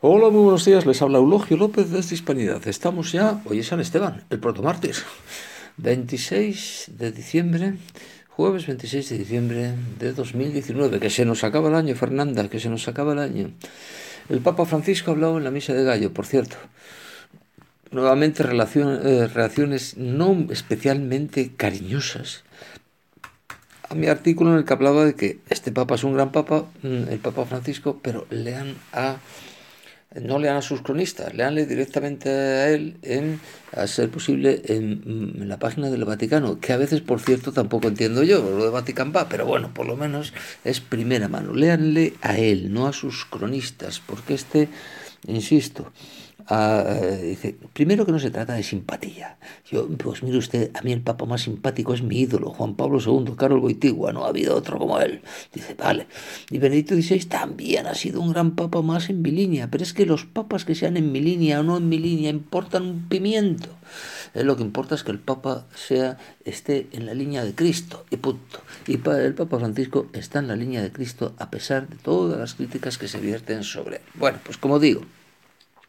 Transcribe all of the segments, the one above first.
Hola, muy buenos días. Les habla Eulogio López desde Hispanidad. Estamos ya, hoy es San Esteban, el protomártir. 26 de diciembre, jueves 26 de diciembre de 2019, que se nos acaba el año, Fernanda, que se nos acaba el año. El Papa Francisco ha hablado en la misa de Gallo, por cierto. Nuevamente eh, reacciones no especialmente cariñosas a mi artículo en el que hablaba de que este Papa es un gran Papa, mm, el Papa Francisco, pero lean a no lean a sus cronistas, leanle directamente a él, en, a ser posible, en, la página del Vaticano, que a veces, por cierto, tampoco entiendo yo, lo de Vaticano va, pero bueno, por lo menos es primera mano. Leanle a él, no a sus cronistas, porque este, insisto, dice, primero que no se trata de simpatía. Yo, pues mire usted, a mí el papa más simpático es mi ídolo, Juan Pablo II, Carol Boitigua, no ha habido otro como él. Dice, vale. Y Benedicto XVI también ha sido un gran papa más en mi línea, pero es que los papas que sean en mi línea o no en mi línea importan un pimiento. Eh, lo que importa es que el Papa sea, esté en la línea de Cristo y punto. Y el Papa Francisco está en la línea de Cristo a pesar de todas las críticas que se vierten sobre él. Bueno, pues como digo,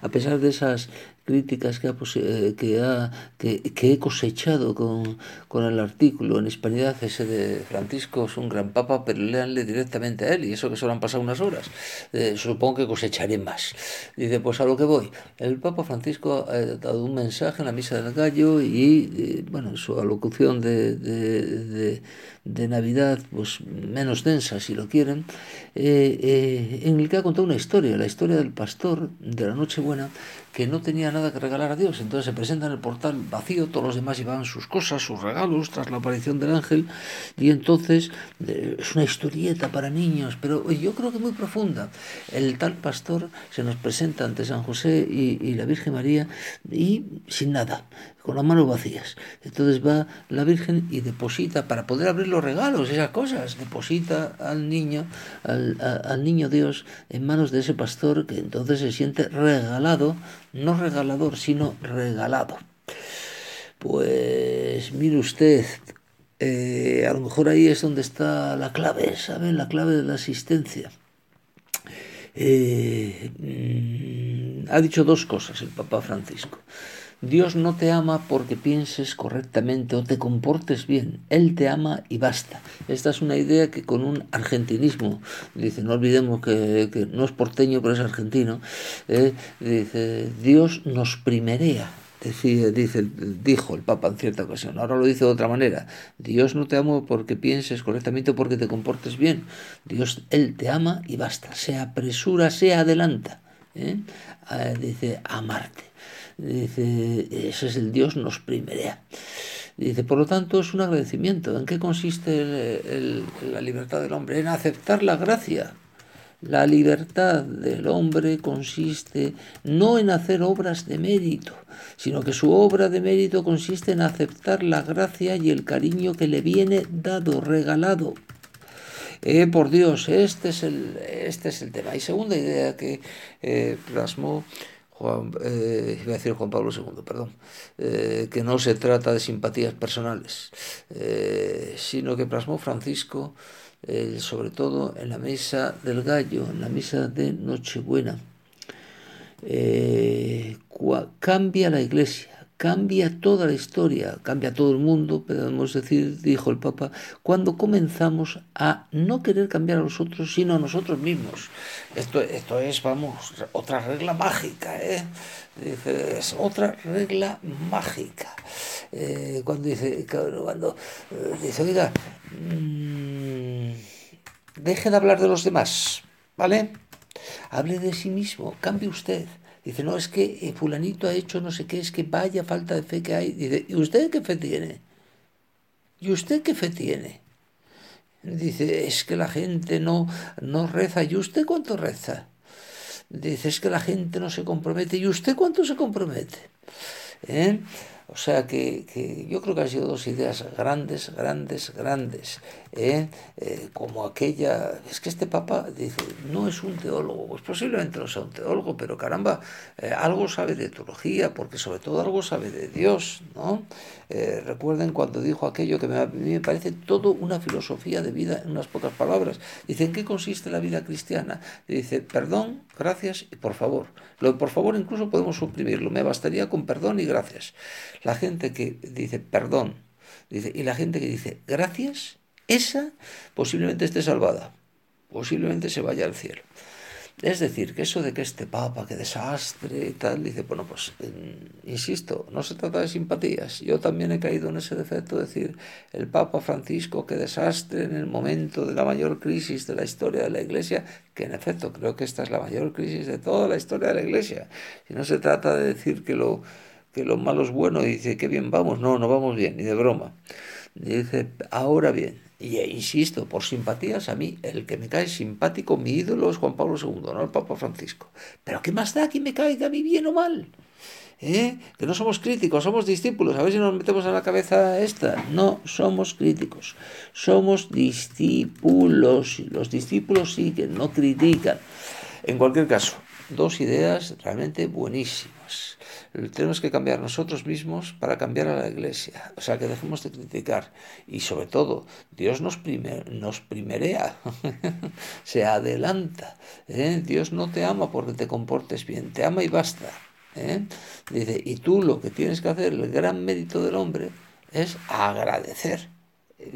a pesar de esas críticas que, eh, que, ha, que, que, he cosechado con, con, el artículo en Hispanidad, ese de Francisco es un gran papa, pero léanle directamente a él, y eso que solo han pasado unas horas. Eh, supongo que cosecharé más. Dice, pues a lo que voy. El Papa Francisco ha dado un mensaje en la Misa del Gallo y, eh, bueno, su alocución de, de, de, de, Navidad, pues menos densa, si lo quieren, en el que ha contado una historia, la historia del pastor de la Nochebuena, que no tenía nada que regalar a Dios. Entonces se presenta en el portal vacío, todos los demás llevaban sus cosas, sus regalos, tras la aparición del ángel, y entonces es una historieta para niños, pero yo creo que muy profunda. El tal pastor se nos presenta ante San José y, y la Virgen María y sin nada con las manos vacías. Entonces va la Virgen y deposita, para poder abrir los regalos, esas cosas, deposita al niño, al, al niño Dios en manos de ese pastor que entonces se siente regalado, no regalador, sino regalado. Pues mire usted, eh, a lo mejor ahí es donde está la clave, ¿saben? La clave de la asistencia. Eh, mm, ha dicho dos cosas el Papa Francisco. Dios no te ama porque pienses correctamente o te comportes bien. Él te ama y basta. Esta es una idea que con un argentinismo, dice, no olvidemos que, no es porteño, pero es argentino, eh, dice, Dios nos primerea. Dice, dice, dijo el Papa en cierta ocasión, ahora lo dice de otra manera, Dios no te ama porque pienses correctamente o porque te comportes bien, Dios, Él te ama y basta, se apresura, se adelanta, ¿eh? Dice, amarte. Dice, ese es el Dios nos primerea. Dice, por lo tanto, es un agradecimiento. ¿En qué consiste la libertad del hombre? En aceptar la gracia. La libertad del hombre consiste no en hacer obras de mérito, sino que su obra de mérito consiste en aceptar la gracia y el cariño que le viene dado, regalado. Eh, por Dios, este es, el, este es el tema. Y segunda idea que eh, plasmó Juan, eh, iba a decir Juan Pablo II, perdón, eh, que no se trata de simpatías personales, eh, sino que plasmó Francisco, sobre todo en la misa del gallo, en la misa de Nochebuena. cambia la iglesia, cambia toda la historia, cambia todo el mundo, podemos decir, dijo el Papa, cuando comenzamos a no querer cambiar a los otros, sino a nosotros mismos. Esto, esto es, vamos, otra regla mágica, ¿eh? Es otra regla mágica. Eh, cuando dice, cuando eh, dice, oiga, mmm, deje de hablar de los demás, ¿vale? Hable de sí mismo, cambie usted. Dice, no, es que eh, fulanito ha hecho no sé qué, es que vaya falta de fe que hay. Dice, ¿y usted qué fe tiene? ¿Y usted qué fe tiene? Dice, es que la gente no, no reza. ¿Y usted cuánto reza? Dice, es que la gente no se compromete. ¿Y usted cuánto se compromete? ¿Eh? O sea que, que, yo creo que han sido dos ideas grandes, grandes, grandes. ¿eh? Eh, como aquella, es que este Papa dice, no es un teólogo, pues posiblemente no sea un teólogo, pero caramba, eh, algo sabe de teología, porque sobre todo algo sabe de Dios, ¿no? recuerden cuando dijo aquello que me, a mí me parece todo una filosofía de vida en unas pocas palabras. Dice, ¿en qué consiste la vida cristiana? Dice, perdón, gracias y por favor. Lo por favor incluso podemos suprimirlo, me bastaría con perdón y gracias. La gente que dice perdón, dice, y la gente que dice gracias, esa posiblemente esté salvada, posiblemente se vaya al cielo. Es decir, que eso de que este papa, que desastre y tal, dice, bueno, pues insisto, no se trata de simpatías. Yo también he caído en ese defecto de decir, el papa Francisco, que desastre en el momento de la mayor crisis de la historia de la iglesia, que en efecto creo que esta es la mayor crisis de toda la historia de la iglesia. Y no se trata de decir que lo, que lo malo es bueno dice, qué bien vamos, no, no vamos bien, ni de broma. dice, ahora bien, y e insisto, por simpatías, a mí, el que me cae simpático, mi ídolo es Juan Pablo II, no el Papa Francisco. Pero ¿qué más da que me caiga a mí bien o mal? ¿Eh? Que no somos críticos, somos discípulos. A ver si nos metemos en la cabeza esta. No somos críticos, somos discípulos. Los discípulos sí que no critican. En cualquier caso, dos ideas realmente buenísimas tenemos que cambiar nosotros mismos para cambiar a la iglesia. O sea, que dejemos de criticar. Y sobre todo, Dios nos, nos primerea, se adelanta. ¿eh? Dios no te ama porque te comportes bien, te ama y basta. ¿eh? Dice, y tú lo que tienes que hacer, el gran mérito del hombre, es agradecer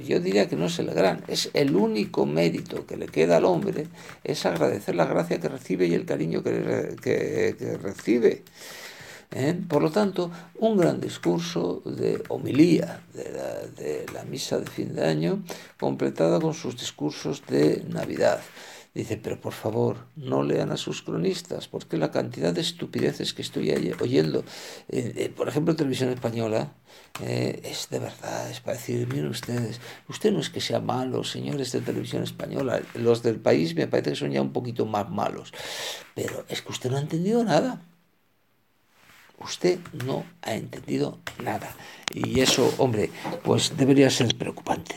yo diría que no es el gran, es el único mérito que le queda al hombre, es agradecer la gracia que recibe y el cariño que recibe. ¿Eh? Por lo tanto, un gran discurso de homilía de la, misa de fin de año, completada con sus discursos de Navidad. Dice, pero por favor, no lean a sus cronistas, porque la cantidad de estupideces que estoy oyendo, por ejemplo, televisión española, eh, es de verdad, es para decir, miren ustedes, usted no es que sea malo, señores de televisión española, los del país me parece que son ya un poquito más malos, pero es que usted no ha entendido nada usted no ha entendido nada. Y eso, hombre, pues debería ser preocupante.